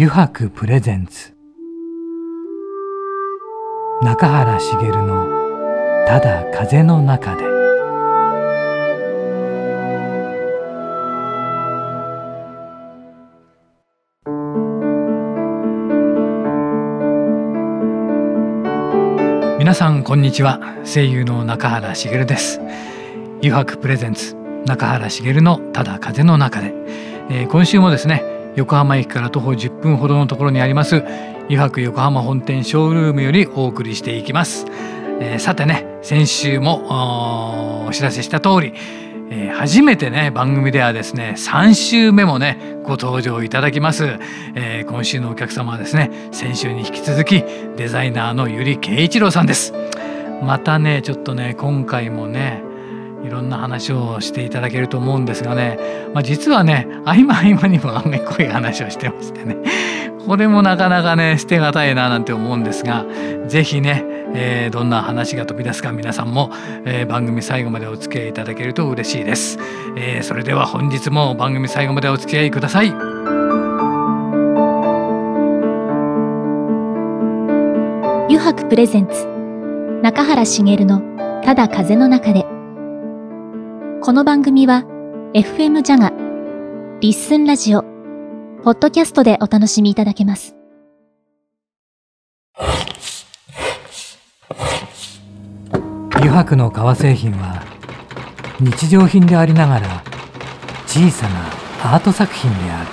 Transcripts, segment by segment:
油白プレゼンツ。中原茂の「ただ風の中で」皆さんこんにちは。声優の中原茂です。油白プレゼンツ中原茂のただ風の中で、えー、今週もですね横浜駅から徒歩10分ほどのところにあります油白横浜本店ショールームよりお送りしていきます、えー、さてね先週もお知らせした通り、えー、初めてね番組ではですね3週目もねご登場いただきます、えー、今週のお客様はですね先週に引き続きデザイナーの百合圭一郎さんです。またねちょっとね今回もねいろんな話をしていただけると思うんですがね、まあ、実はね合間合間にもあんめこい話をしてましてね。これもなかなかね捨てがたいななんて思うんですが是非ね、えー、どんな話が飛び出すか皆さんも、えー、番組最後までお付き合いいただけると嬉しいです、えー、それでは本日も番組最後までお付き合いください。油白プレゼンツ中原茂のただ風の中で。この番組は FM ジャガ、リッスンラジオ、ポッドキャストでお楽しみいただけます。油白の革製品は日常品でありながら小さなアート作品である。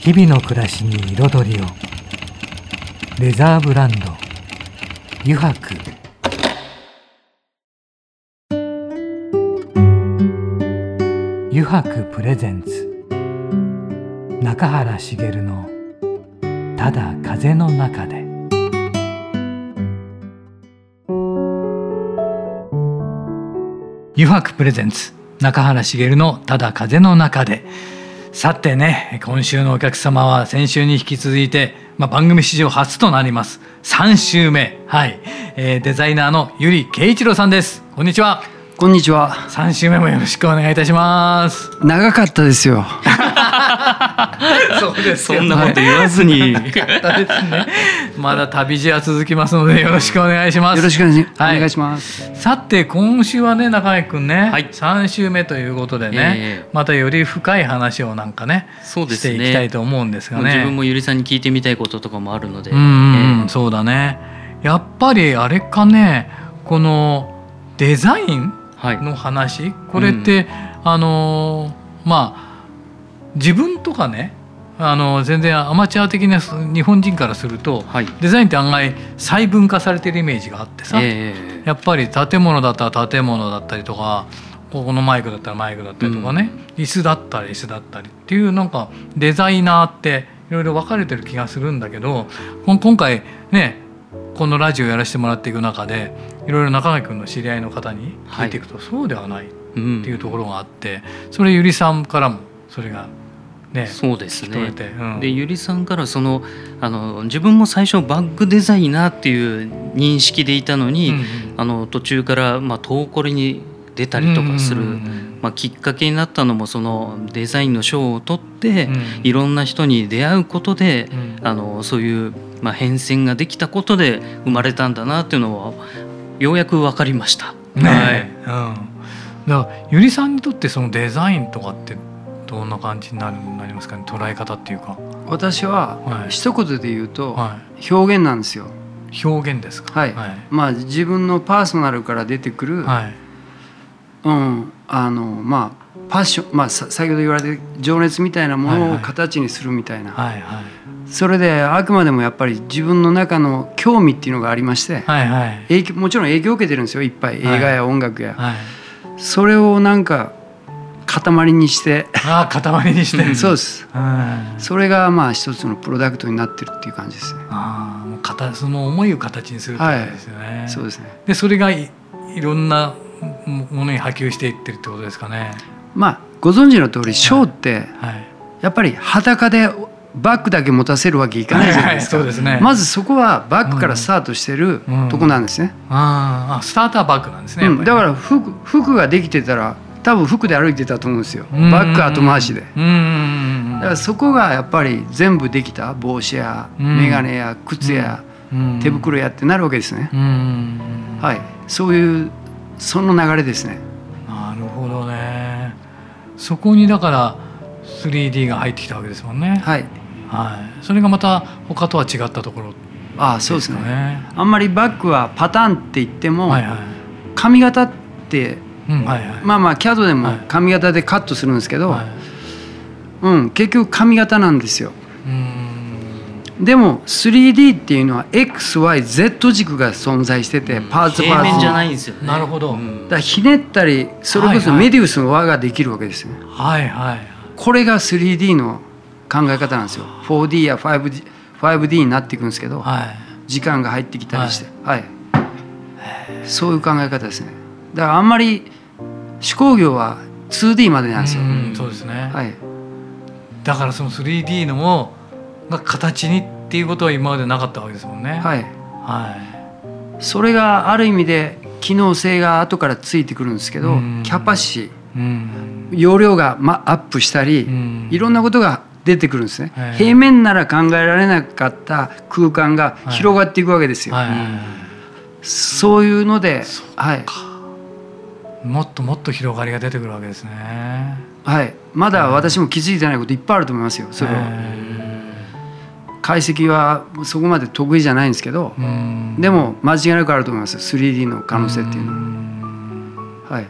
日々の暮らしに彩りを。レザーブランド油白。白プレゼンツ。中原茂の「ただ風の中で」油白プレゼンツ中原茂の「ただ風の中で」さてね今週のお客様は先週に引き続いて、まあ、番組史上初となります。3週目。はい、えー、デザイナーの百合圭一郎さんです。こんにちは。こんにちは。三週目もよろしくお願いいたします。長かったですよ。そうです。そんなこと言わずに。ね、まだ旅路は続きますのでよろしくお願いします。よろしくお願いします。さて今週はね中井くんね、はい、3週目ということでね、えー、またより深い話をなんかねそうですねしていきたいと思うんですがね。自分もゆりさんに聞いてみたいこととかもあるので。うん、えー、そうだね。やっぱりあれかねこのデザインの話、はい、これって、うん、あのまあ自分とかねあの全然アマチュア的な日本人からすると、はい、デザインって案外細分化されてるイメージがあってさ、えー、やっぱり建物だったら建物だったりとかここのマイクだったらマイクだったりとかね、うん、椅子だったら椅子だったりっていうなんかデザイナーっていろいろ分かれてる気がするんだけど今回ねこのラジオやらせてもらっていく中でいろいろ中垣君の知り合いの方に聞いていくと、そうではないっていうところがあって、それゆりさんからもそれがね、そうですね。うん、でゆりさんからそのあの自分も最初バッグデザイナーっていう認識でいたのに、うんうん、あの途中からまあ遠こりに出たりとかする、まあ、きっかけになったのもそのデザインの賞を取って、うん、いろんな人に出会うことで、うん、あのそういうまあ、変遷ができたことで生まれたんだなっていうのはようやく分かりました。ね、はい、うん、だからゆりさんにとってそのデザインとかってどんな感じになるなりますかね？捉え方っていうか。私は一言で言うと、表現なんですよ。表現ですか、はい、はい、まあ自分のパーソナルから出てくる、はい、うん。あのまあパッション、まあ、先ほど言われて情熱みたいなものを形にするみたいな、はいはい、それであくまでもやっぱり自分の中の興味っていうのがありまして、はいはい、影響もちろん影響を受けてるんですよ。いっぱい。映画や音楽や、はい、それをなんか塊にして。ああ塊にして。そうです、それがまあ一つのプロダクトになってるっていう感じですね。ああもうその思いを形にするってことですよね、はい、そうですね。でそれがいいろんなものに波及していってるってことですかね。まあご存知の通りショーってやっぱり裸でバッグだけ持たせるわけいかないじゃないですか、はいはいね、まずそこはバッグからスタートしてるとこなんですね、うんうん、ああスターターバッグなんですね、うん、だから服服ができてたら多分服で歩いてたと思うんですよ。バック後回しで。だからそこがやっぱり全部できた。帽子や眼鏡や靴や手袋やってなるわけですね。はい。そういうその流れですね。なるほどね。そこにだから 3D が入ってきたわけですもんね。はい、はい、それがまた他とは違ったところああそうですね。あんまりバックはパターンって言っても、はいはい、髪型ってうんはいはい、まあまあ CAD でも髪型でカットするんですけど、はい、うん、結局髪型なんですよ。でも 3D っていうのは XYZ 軸が存在してて、パーツパーツ。じゃないんですよ、ね、なるほど、だひねったりそれこそメディウスの輪ができるわけですよ、はいはい、これが 3D の考え方なんですよ。4D や 5D, 5D になっていくんですけど、はい、時間が入ってきたりして、はい、はい、そういう考え方ですね。だからあんまり手工業は 2D までなんですよ。うそうですね、はい、だからその 3D のもが形にっていうことは今までなかったわけですもんね。はい、はい、それがある意味で機能性が後からついてくるんですけど、キャパシー、容量が、ま、アップしたり、いろんなことが出てくるんですね、平面なら考えられなかった空間が広がっていくわけですよ。そういうので、はい、もっともっと広がりが出てくるわけですね。はい、まだ私も気づいてないこといっぱいあると思いますよ。それは。解析はそこまで得意じゃないんですけど、でも間違いなくあると思います。3D の可能性っていうのは。はい。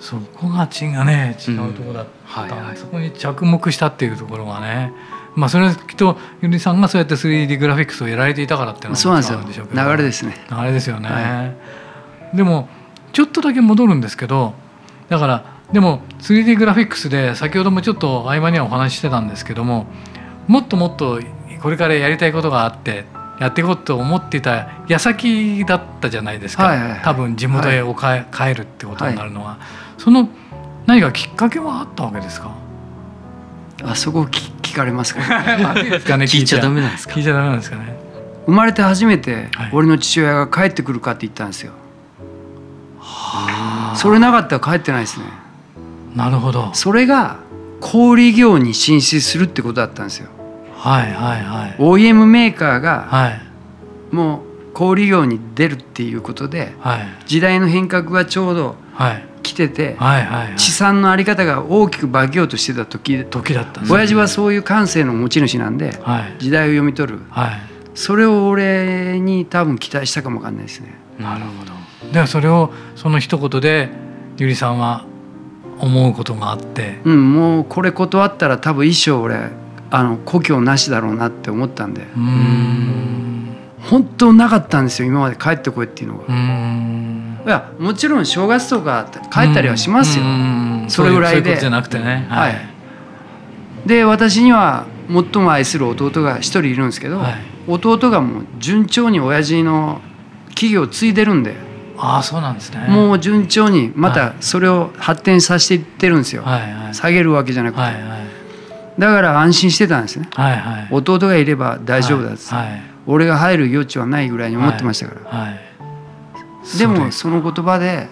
そこが違うね違うところだった、はいはい、そこに着目したっていうところがね。まあそれはきっとゆりさんがそうやって 3D グラフィックスをやられていたからっていうのはそうなんですよ。流れですね。流れですよね。はい、でもちょっとだけ戻るんですけどだからでも 3D グラフィックスで先ほどもちょっと合間にはお話ししてたんですけどももっともっとこれからやりたいことがあってやっていこうと思っていた矢先だったじゃないですか、はいはいはい、多分地元へおか、はい、帰るってことになるのは、はい、その何かきっかけはあったわけですか？あそこ聞かれますか、ね、聞いちゃダメなんですか？聞いちゃダメなんですかね。生まれて初めて俺の父親が帰ってくるかって言ったんですよ、それなかったら帰ってないですね。なるほど。それが小売業に進出するってことだったんですよ。はいはいはい。OEM メーカーが、はい、もう小売業に出るっていうことで、はい、時代の変革がちょうど来てて、はいはいはい。はい、地産の在り方が大きく化けようとしてた時時だった親父はそういう感性の持ち主なんで、はい、時代を読み取る、はい、それを俺に多分期待したかもわかんないですね。なるほど。ではそれをその一言でゆりさんは思うことがあって。うんもうこれ断ったら多分一生俺あの故郷なしだろうなって思ったんで。うん。本当なかったんですよ今まで帰ってこいっていうのがいやもちろん正月とか帰ったりはしますよ。それぐらいで。じゃなくてね。はい、で私には最も愛する弟が一人いるんですけど、はい、弟がもう順調に親父の企業を継いでるんで。ああそうなんですね。もう順調にまたそれを発展させていってるんですよ、下げるわけじゃなくて、はいはい、だから安心してたんですね、はいはい、弟がいれば大丈夫だっつ、はいはい、俺が入る余地はないぐらいに思ってましたから、でもその言葉で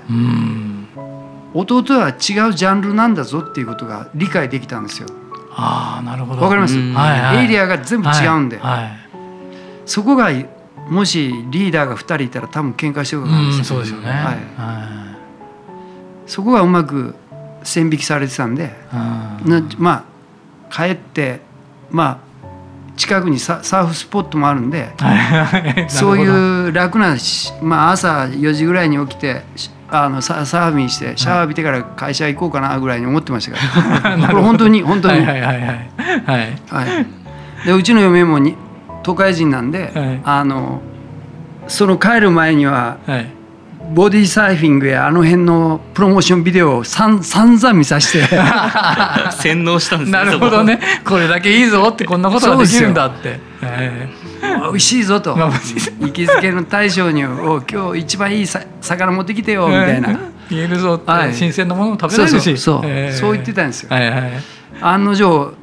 弟は違うジャンルなんだぞっていうことが理解できたんですよ。ああなるほど。わかります、はいはい、エリアが全部違うんで、はい。はい、そこがもしリーダーが2人いたら多分喧嘩してるからですそうですよね、はい。はい、そこがうまく線引きされてたんで、なまあ帰ってまあ近くにサーフスポットもあるんで そういう楽な、まあ、朝4時ぐらいに起きてあのササーフィンしてシャワー浴びてから会社行こうかなぐらいに思ってましたから これ本当に本当に。はいはいはい。はい、はい、でうちの嫁もに都会人なんで、はい、あのその帰る前には、はい、ボディサーフィングやあの辺のプロモーションビデオをさん散々見させて。洗脳したんですねなるほどね。これだけいいぞってこんなことができるんだって、えー、美味しいぞと。行きつけの大将に「お今日一番いいさ魚持ってきてよ」みたいな。言えるぞって、はい、新鮮なものを食べられるし。そうそうそう。えー、そう言ってたんですよ。はいはい、案の定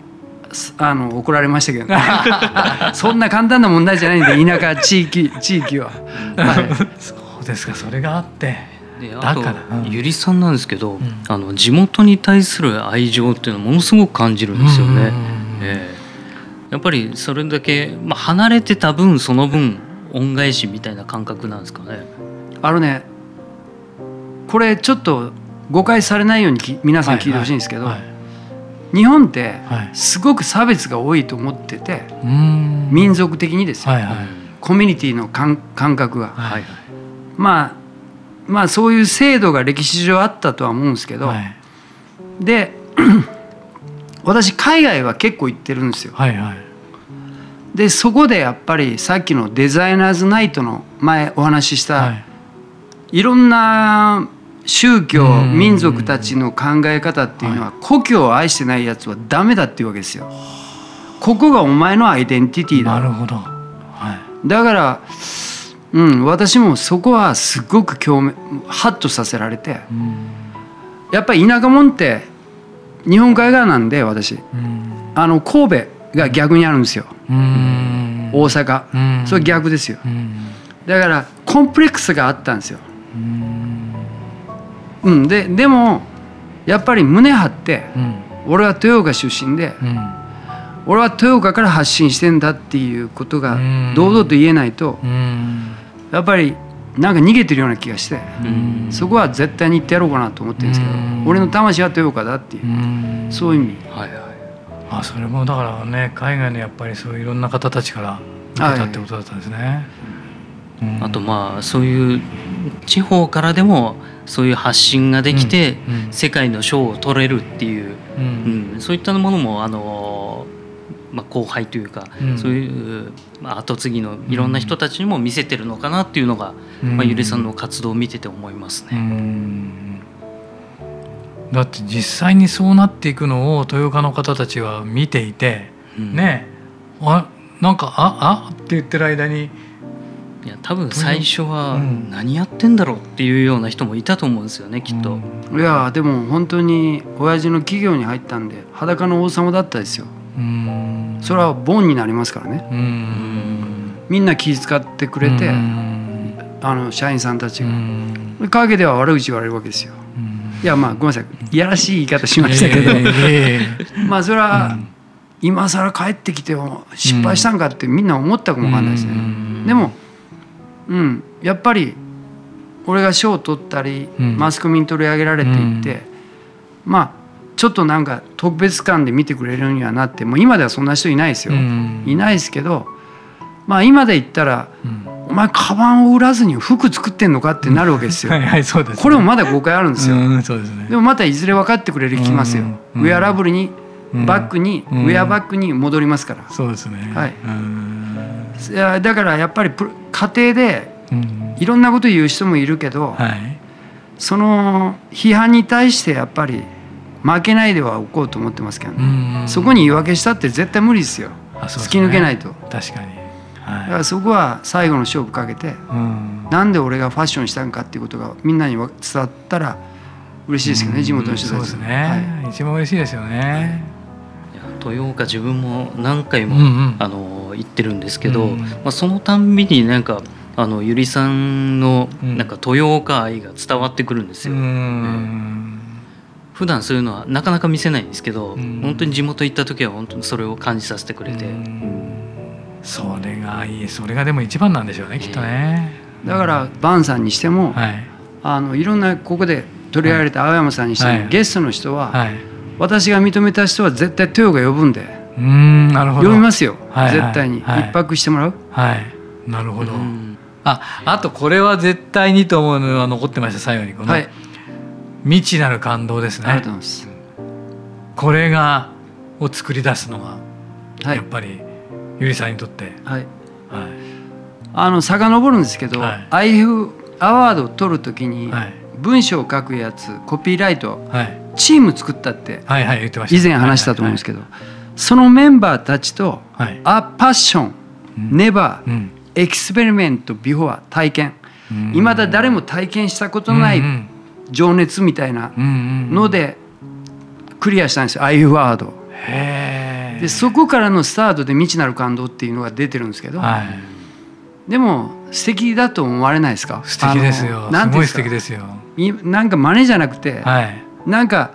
あの怒られましたけど、ね、そんな簡単な問題じゃないんで田舎地域地域は、はい、そうですかそれがあって。だから、うん、ゆりさんなんですけど、うん、あの地元に対する愛情っていうのをものすごく感じるんですよね。えー、やっぱりそれだけ、まあ、離れてた分その分恩返しみたいな感覚なんですかね。あのねこれちょっと誤解されないように皆さん聞いてほしいんですけど、はいはい。はい、日本ってすごく差別が多いと思ってて、民族的にですよ、はいはい、コミュニティの感覚が。はいはい、まあまあそういう制度が歴史上あったとは思うんですけど、はい、で 私海外は結構行ってるんですよ。はいはい、でそこでやっぱりさっきのデザイナーズナイトの前お話しした、はい、いろんな宗教民族たちの考え方っていうのは故郷を愛してないやつはダメだっていうわけですよ。ここがお前のアイデンティティだ。なるほど。はい、だからうん、私もそこはすごく興味ハッとさせられて、うん、やっぱり田舎もんって日本海側なんで私、うん、あの神戸が逆にあるんですよ、うん、大阪、それ逆ですよ、だからコンプレックスがあったんですよ、うん。ででもやっぱり胸張って、俺は豊岡出身で、俺は豊岡から発信してんだっていうことが堂々と言えないと、やっぱりなんか逃げてるような気がしてそこは絶対に行ってやろうかなと思ってるんですけど俺の魂は豊岡だっていうそういう意味。はいはい。あそれもだからね海外のやっぱりそういういろんな方たちから受けたってことだったんですね。あとまあそういう地方からでもそういう発信ができて世界の賞を取れるっていう、うん、そういったものもあのまあ、後輩というか、うん、そういう、まあ、後継ぎのいろんな人たちにも見せてるのかなっていうのが、うん、まあ、ゆりさんの活動を見てて思いますね。だって実際にそうなっていくのを豊岡の方たちは見ていて、うん、ね。あなんか「ああって言ってる間にいや多分最初は何やってんだろうっていうような人もいたと思うんですよねきっと。いやでも本当に親父の企業に入ったんで裸の王様だったですよ。それはボンになりますからね。みんな気遣ってくれてあの社員さんたちが。陰では悪口言われるわけですよ。いやまあごめんなさい。いやらしい言い方しましたけど、まあそれは今更帰ってきて失敗したんかってみんな思ったかもわかんないですね。でもうん。やっぱり俺が賞を取ったりマスコミに取り上げられていってまあちょっとなんか特別感で見てくれるにはなってもう今ではそんな人いないですよ、うん、いないですけどまあ今で言ったら、うん、お前カバンを売らずに服作ってんのかってなるわけですよ。はいはいそうです、ね、これもまだ誤解あるんですよ。うんそうですね、でもまたいずれ分かってくれる気ますよ。ウェアラブルにバッグに、ウェアバッグに戻りますから。そうですね。はい。いやだからやっぱり家庭でいろんなこと言う人もいるけど、はい、その批判に対してやっぱり負けないではおこうと思ってますけどね。そこに言い訳したって絶対無理ですよ、ね、突き抜けないと。確かに、はい、だからそこは最後の勝負かけてなんで俺がファッションしたんかっていうことがみんなに伝わったら嬉しいですけどね地元の人たちそうですね、はい、一番嬉しいですよね、豊岡自分も何回も、うんうん、あの行ってるんですけど、うん、まあ、そのたんびになんかあのゆりさんのなんか豊岡愛が伝わってくるんですよ。うん普段そういうのはなかなか見せないんですけど、うん、本当に地元行った時は本当にそれを感じさせてくれて、うん、それがいい。それがでも一番なんでしょうねきっとね、だからバンさんにしても、はい、あのいろんなここで取り上げられた青山さんにしても、はい、ゲストの人は、はい、私が認めた人は絶対豊が呼ぶんでうんなるほど。呼びますよ、はいはい、絶対に、一泊してもらう。はい。なるほど、ああとこれは絶対にと思うのは残ってました最後にこの、はい未知なる感動ですね。ありがとうございます。これがを作り出すのが、はい、やっぱりゆりさんにとって。はい。はい。あの遡るんですけど、はい、IF アワードを取るときに、文章を書くやつコピーライト、はい、チーム作ったって、はいはい、言ってました。以前話したと思うんですけど、そのメンバーたちと、はい、 a passion never experienced before 体験いまだ誰も体験したことのない情熱みたいなのでクリアしたんですよ キーワード。でそこからのスタートで未知なる感動っていうのが出てるんですけど、はい、でも素敵だと思われないですか？素敵ですよ。すごい素敵ですよ。なんか真似じゃなくて、はい、なんか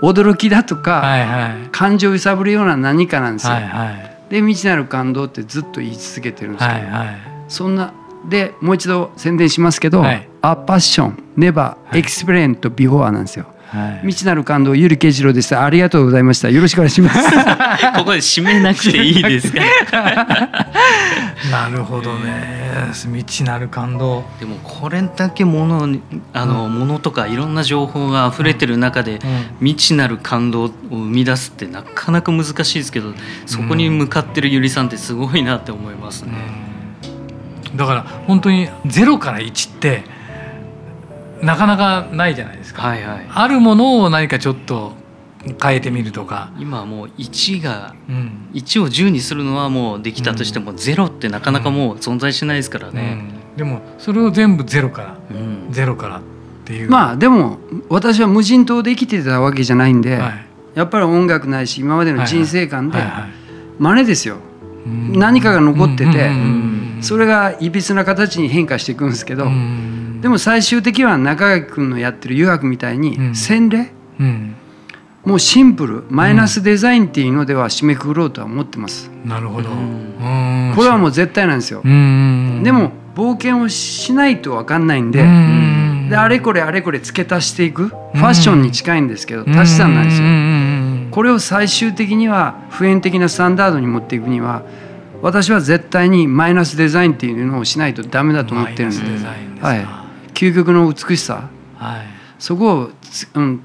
驚きだとか、はいはい、感情を揺さぶるような何かなんですよ。はいはい、で未知なる感動ってずっと言い続けてるんですけど、はいはい、そんなでもう一度宣伝しますけど「はい、A Passion Never Explained Before」なんですよ。はい、未知なる感動ゆりけいじろうでしたありがとうございました。よろしくお願いします。ここで締めなくていいですか？なるほどね。未知なる感動。でもこれだけものあの、うん、ものとかいろんな情報が溢れてる中で、うん、未知なる感動を生み出すってなかなか難しいですけどそこに向かってるゆりさんってすごいなって思いますね、うん、だから本当に0から1ってなかなかないじゃないですか、はいはい、あるものを何かちょっと変えてみるとか。今もう1が、うん、1を10にするのはもうできたとしても、うん、0ってなかなかもう存在しないですからね、うん、でもそれを全部ゼロから、うん、ゼロからっていう。まあでも私は無人島で生きてたわけじゃないんで、はい、やっぱり音楽ないし今までの人生観で真似ですよ、何かが残ってて、それがいびつな形に変化していくんですけど、でも最終的には中垣君のやってる油白みたいに洗礼、もうシンプルマイナスデザインっていうのでは締めくくろうとは思ってます。なるほど。これはもう絶対なんですよ。でも冒険をしないと分かんないんでであれこれあれこれ付け足していく？ファッションに近いんですけど足し算なんですよ。これを最終的には普遍的なスタンダードに持っていくには私は絶対にマイナスデザインっていうのをしないとダメだと思ってるんで。す。はい。究極の美しさ、はい、そこを、うん、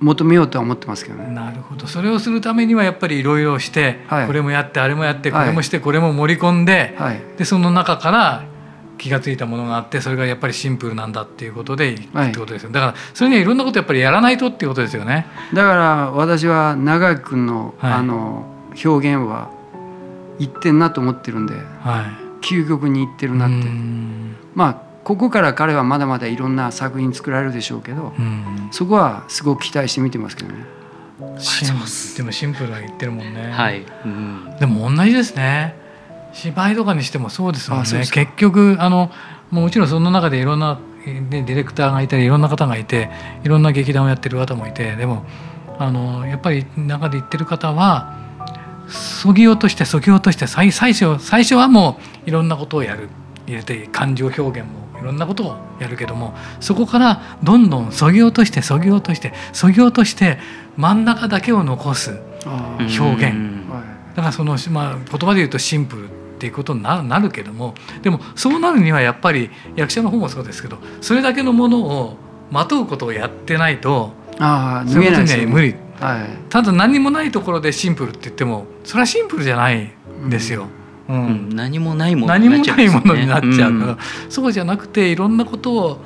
求めようとは思ってますけどね。なるほど。それをするためにはやっぱりいろいろして、はい、これもやってあれもやってこれもして、これも盛り込んではい、でその中から気が付いたものがあってそれがやっぱりシンプルなんだっていうことでいくってことですよ、だからそれにはいろんなことやっぱりやらないとっていうことですよね。だから私は長井君の,、あの表現は言ってんなと思ってるんで、はい、究極に言ってるなって。まあここから彼はまだまだいろんな作品作られるでしょうけど、うん、そこはすごく期待して見てますけどね。でもシンプルは言ってるもんね。はい、うん、でも同じですね。芝居とかにしてもそうですもんね。結局あのもちろんその中でいろんな、ね、ディレクターがいたりいろんな方がいていろんな劇団をやってる方もいてでもあのやっぱり中で言ってる方はそぎ落としてそぎ落として最最初最初はもういろんなことをやる。入れて感情表現もいろんなことをやるけどもそこからどんどんそぎ落としてそぎ落としてそぎ落として真ん中だけを残す表現。だからその、まあ、言葉で言うとシンプルっていうことになるけどもでもそうなるにはやっぱり役者の方もそうですけどそれだけのものをまとうことをやってないとあ脱げないですね。無理、はい、ただ何もないところでシンプルって言ってもそれはシンプルじゃないんですよ。うん。うん、何もないものになっちゃう、ね、何もないものになっちゃうから、うん、そうじゃなくていろんなことを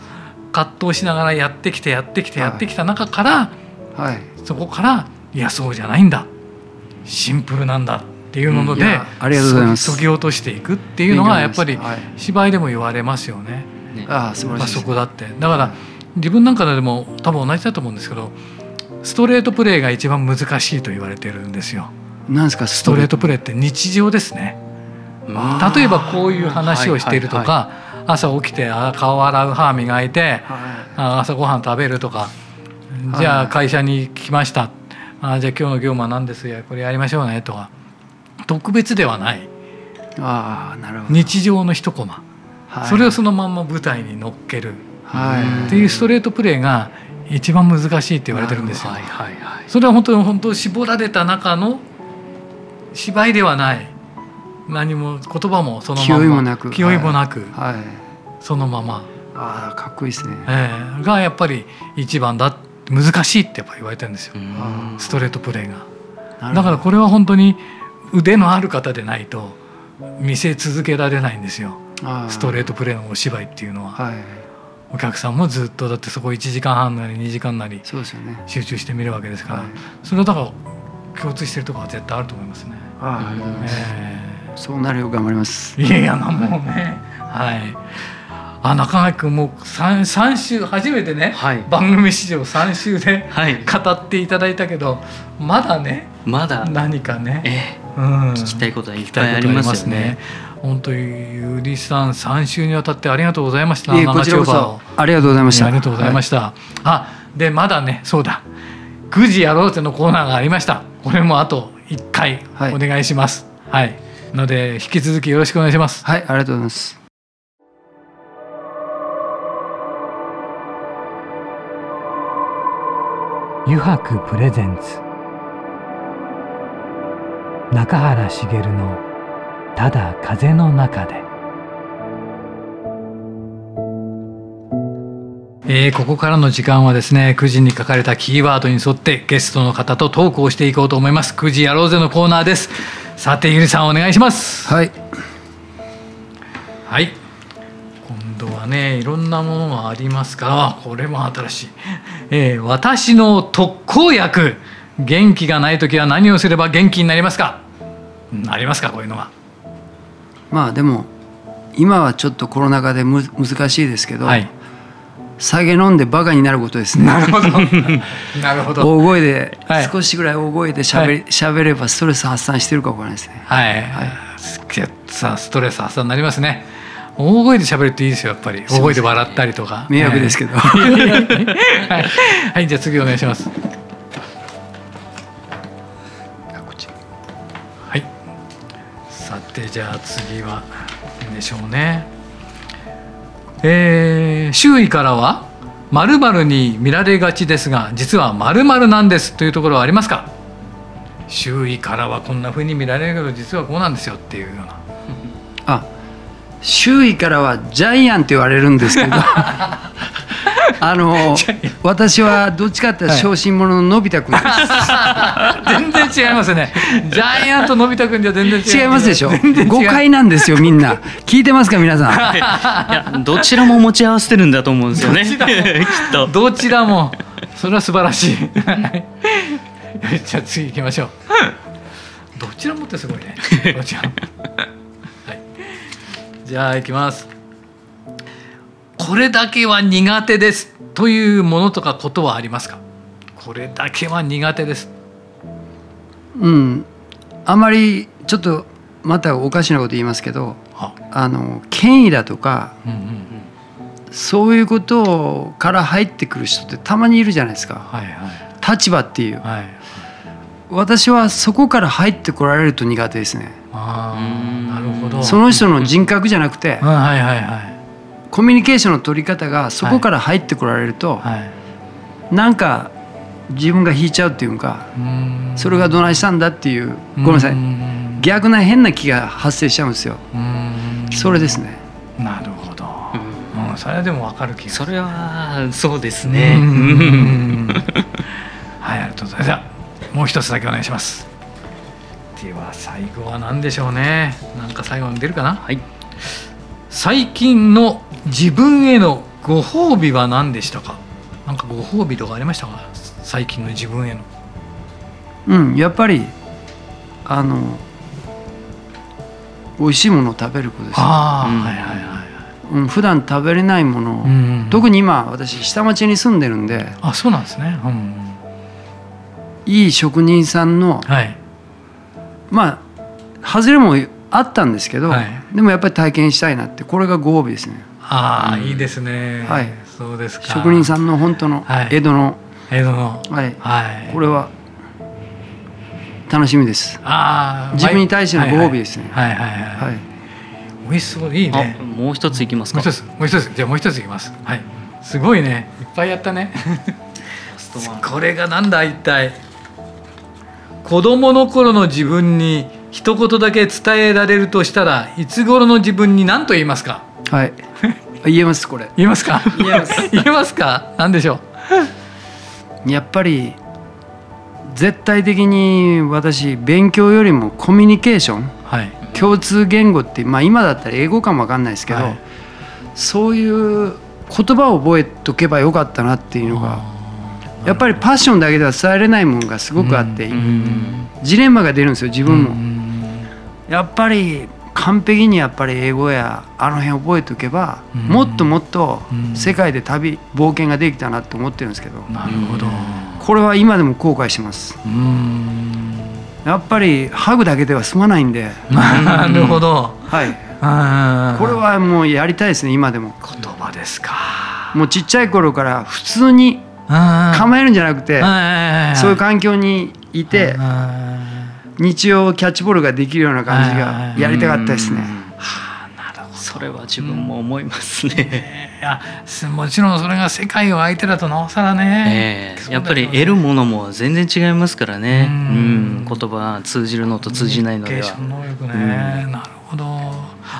葛藤しながらやってきてやってきてやってきた中から、はい、そこからいやそうじゃないんだ。シンプルなんだっていうもので、うん、ありがとうございます。そぎ落としていくっていうのがやっぱり芝居でも言われますよね。ね。あ素晴らしい。そこだって。だから自分なんかでも多分同じだと思うんですけどストレートプレーが一番難しいと言われてるんですよ。なんですかストレートプレーって日常ですね。例えばこういう話をしているとか、朝起きて顔洗う歯磨いて、朝ごはん食べるとか、じゃあ会社に来ました、あじゃあ今日の業務は何です？よこれやりましょうね。とか特別ではない。あなるほど。日常の一コマ、はい、それをそのまんま舞台に乗っける、はい、っていうストレートプレーが一番難しいって言われてるんですよ。はいはいはい、それは本当に本当絞られた中の芝居ではない。何も言葉もそのまま。気負いもなく。気負いもなく、はい、そのまま。ああかっこいいですね、えー、がやっぱり一番だ難しいってやっぱ言われてるんですよ。ストレートプレーが。だからこれは本当に腕のある方でないと見せ続けられないんですよ。ストレートプレーのお芝居っていうのは、はい、お客さんもずっとだってそこ1時間半なり2時間なり集中して見るわけですから、ねはい、それはだから共通してるところは絶対あると思いますね。あえーそうなるよう頑張ります。いやいやもうね。はい。あ中垣君もう 3, 3週初めてね、はい、番組史上3週で、はい、語っていただいたけどまだねまだ。何かね、ええ。うん、聞きたいことはいっぱいありますね。本当にゆりさん3週にわたってありがとうございました。こちらこそありがとうございました。ありがとうございました。はい、あでまだねそうだ9時やろうぜのコーナーがありました。これもあと1回お願いします。はい、はい、ので引き続きよろしくお願いします。はいありがとうございます。油白プレゼンツ中原茂の「ただ風の中で」えー、ここからの時間はですね9時に書かれたキーワードに沿ってゲストの方とトークをしていこうと思います。9時やろうぜのコーナーです。さてゆりさんお願いします。はい。はい。今度はねいろんなものがありますからこれも新しい、えー、私の特効薬元気がない時は何をすれば元気になりますか？ありますかこういうのはまあでも今はちょっとコロナ禍でむ難しいですけど、はい、酒飲んでバカになることですね。なるほど。なるほど。大声で、はい、少しぐらい大声でしゃべ、はい、ればストレス発散してるかもしれないですね。はい。はい。さあストレス発散になりますね。大声で喋るっていいですよやっぱり。大声で笑ったりとか。迷惑ですけど。はい、はい、じゃあ次お願いします。じゃあ次は何でしょうね。えー、周囲からは〇〇に見られがちですが実は〇〇なんですというところはありますか？周囲からはこんなふうに見られるけど実はこうなんですよっていうような。あ周囲からはジャイアンって言われるんですけど あの私はどっちかって小心者ののび太くんです、はい、全然違いますね。ジャイアントのび太くんじゃ全然違いますでしょ？誤解なんですよみんな。聞いてますか皆さん、い、やどちらも持ち合わせてるんだと思うんですよね。きっと。どちらもそれは素晴らしい。じゃあ次行きましょう。どちらもってすごいね。どちらも、はい、じゃあ行きますこれだけは苦手ですというものとかことはありますか？これだけは苦手です。うん。あまりちょっとまたおかしなこと言いますけどあの権威だとか、うんうんうん、そういうことから入ってくる人ってたまにいるじゃないですか、はいはい、立場っていう、はい、私はそこから入ってこられると苦手ですね。あなるほど。その人の人格じゃなくて、はいはいはいコミュニケーションの取り方がそこから入ってこられると、はい、なんか自分が引いちゃうっていうかそれがどないしたんだっていうごめんなさい。逆な変な気が発生しちゃうんですよ。それですね。なるほど、うん、それはでも分かる気がそれはそうですね。はいありがとうございます。もう一つだけお願いします。では最後は何でしょうね。なんか最後に出るかな？はい最近の自分へのご褒美は何でしたか？なんかご褒美とかありましたか？最近の自分への。うんやっぱりあの美味しいものを食べることです、ね、ああ、うん、はいはいはい。うん、普段食べれないもの、うんうん、特に今私下町に住んでるんであそうなんですね、うん、いい職人さんの、はい、まあ外れもあったんですけど、はい、でもやっぱり体験したいなってこれがご褒美ですねああ、いいですね。はい。そうですか。職人さんの本当の江戸の、江戸の、はい、はい。これは楽しみです。ああ、自分に対してのご褒美ですね。はいはいはい。はい。美味しそういいね。もう一ついきますか。もう一つ、もう一つ、じゃもう一ついきます。はい。すごいね。いっぱいやったね。これがなんだ一体。子供の頃の自分に一言だけ伝えられるとしたらいつ頃の自分に何と言いますか？はい。言えますこれ。言えますか？言えます。言えますか？何でしょう？やっぱり絶対的に私勉強よりもコミュニケーション、はい、共通言語ってまあ今だったら英語かも分かんないですけど、はい、そういう言葉を覚えとけばよかったなっていうのがやっぱりパッションだけでは伝えれないものがすごくあって、ジレンマが出るんですよ自分も。やっぱり完璧にやっぱり英語やあの辺覚えておけば、うん、もっともっと世界で旅冒険ができたなって思ってるんですけど。なるほど。これは今でも後悔します。やっぱりハグだけでは済まないんで。なるほど。はい。これはもうやりたいですね今でも。言葉ですか。もうちっちゃい頃から普通に構えるんじゃなくてそういう環境にいて日曜キャッチボールができるような感じがやりたかったですね。それは自分も思いますね。いやもちろんそれが世界を相手だとなおさらね、えー、やっぱり得るものも全然違いますからね。うん、言葉通じるのと通じないのでは。能力ね、うん、なるほど。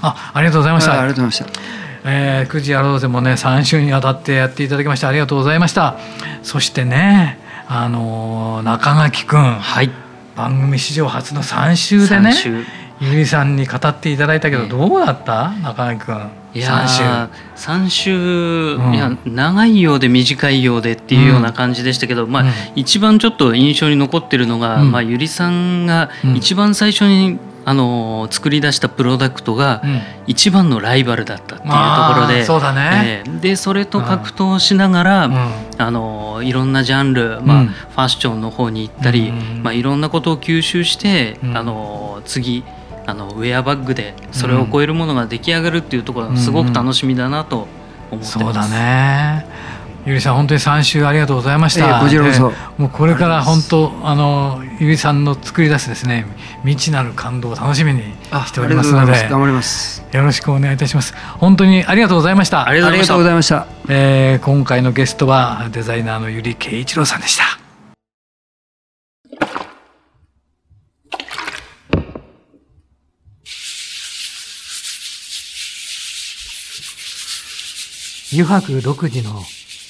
あありがとうございました。ありがとうございました。えー、9時やろうぜもね3週にわたってやっていただきましてありがとうございましたそしてねあの中垣君、はい、番組史上初の3週でねゆりさんに語っていただいたけどどうだった？中垣君いや3週。3週、うん、いや長いようで短いようでっていうような感じでしたけど、うん、まあ、一番ちょっと印象に残ってるのが、うん、まあ、ゆりさんが一番最初にあの作り出したプロダクトが一番のライバルだったっていうところで、そうだね、えー、でそれと格闘しながら、うん、あのいろんなジャンル、まあ、うん、ファッションの方に行ったり、うん、まあ、いろんなことを吸収して、あの次あのウェアバッグでそれを超えるものが出来上がるっていうところがすごく楽しみだなと思ってます。そうだねゆりさん本当に3週ありがとうございました。えー、こちらこそ、もうこれから本当あのゆりさんの作り出すですね未知なる感動を楽しみにしておりますので頑張りますよろしくお願いいたします。本当にありがとうございました。ありがとうございました。えー、今回のゲストはデザイナーのゆり圭一郎さんでした。油白独自の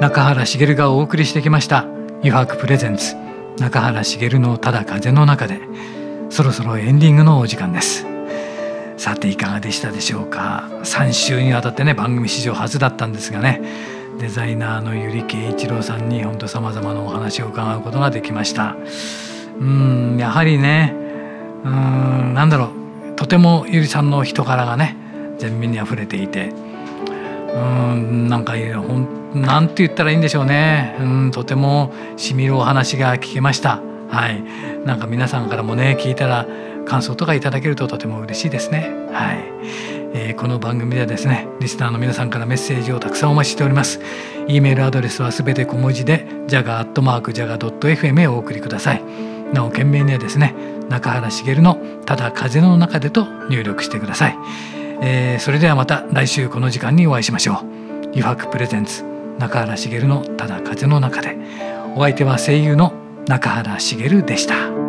中原茂がお送りしてきました「余白プレゼンツ。中原茂のただ風の中で」そろそろエンディングのお時間です。さていかがでしたでしょうか。3週にわたってね番組史上初だったんですがね。デザイナーのゆり圭一郎さんに本当さまざまなお話を伺うことができました。うんやはりねうんなんだろう。とてもゆりさんの人柄がね前面にあふれていて。うんなんかほんなんて言ったらいいんでしょうね。うんとてもしみるお話が聞けました。はい。なんか皆さんからもね聞いたら感想とかいただけるととても嬉しいですね。はい、えー、この番組ではですねリスナーの皆さんからメッセージをたくさんお待ちしております。e メールアドレスはすべて小文字で jaga.jaga.fm へお送りください。なお件名にはですね中原茂のただ風の中でと入力してください、えー、それではまた来週この時間にお会いしましょう余白プレゼンツ中原茂のただ風の中でお相手は声優の中原茂でした。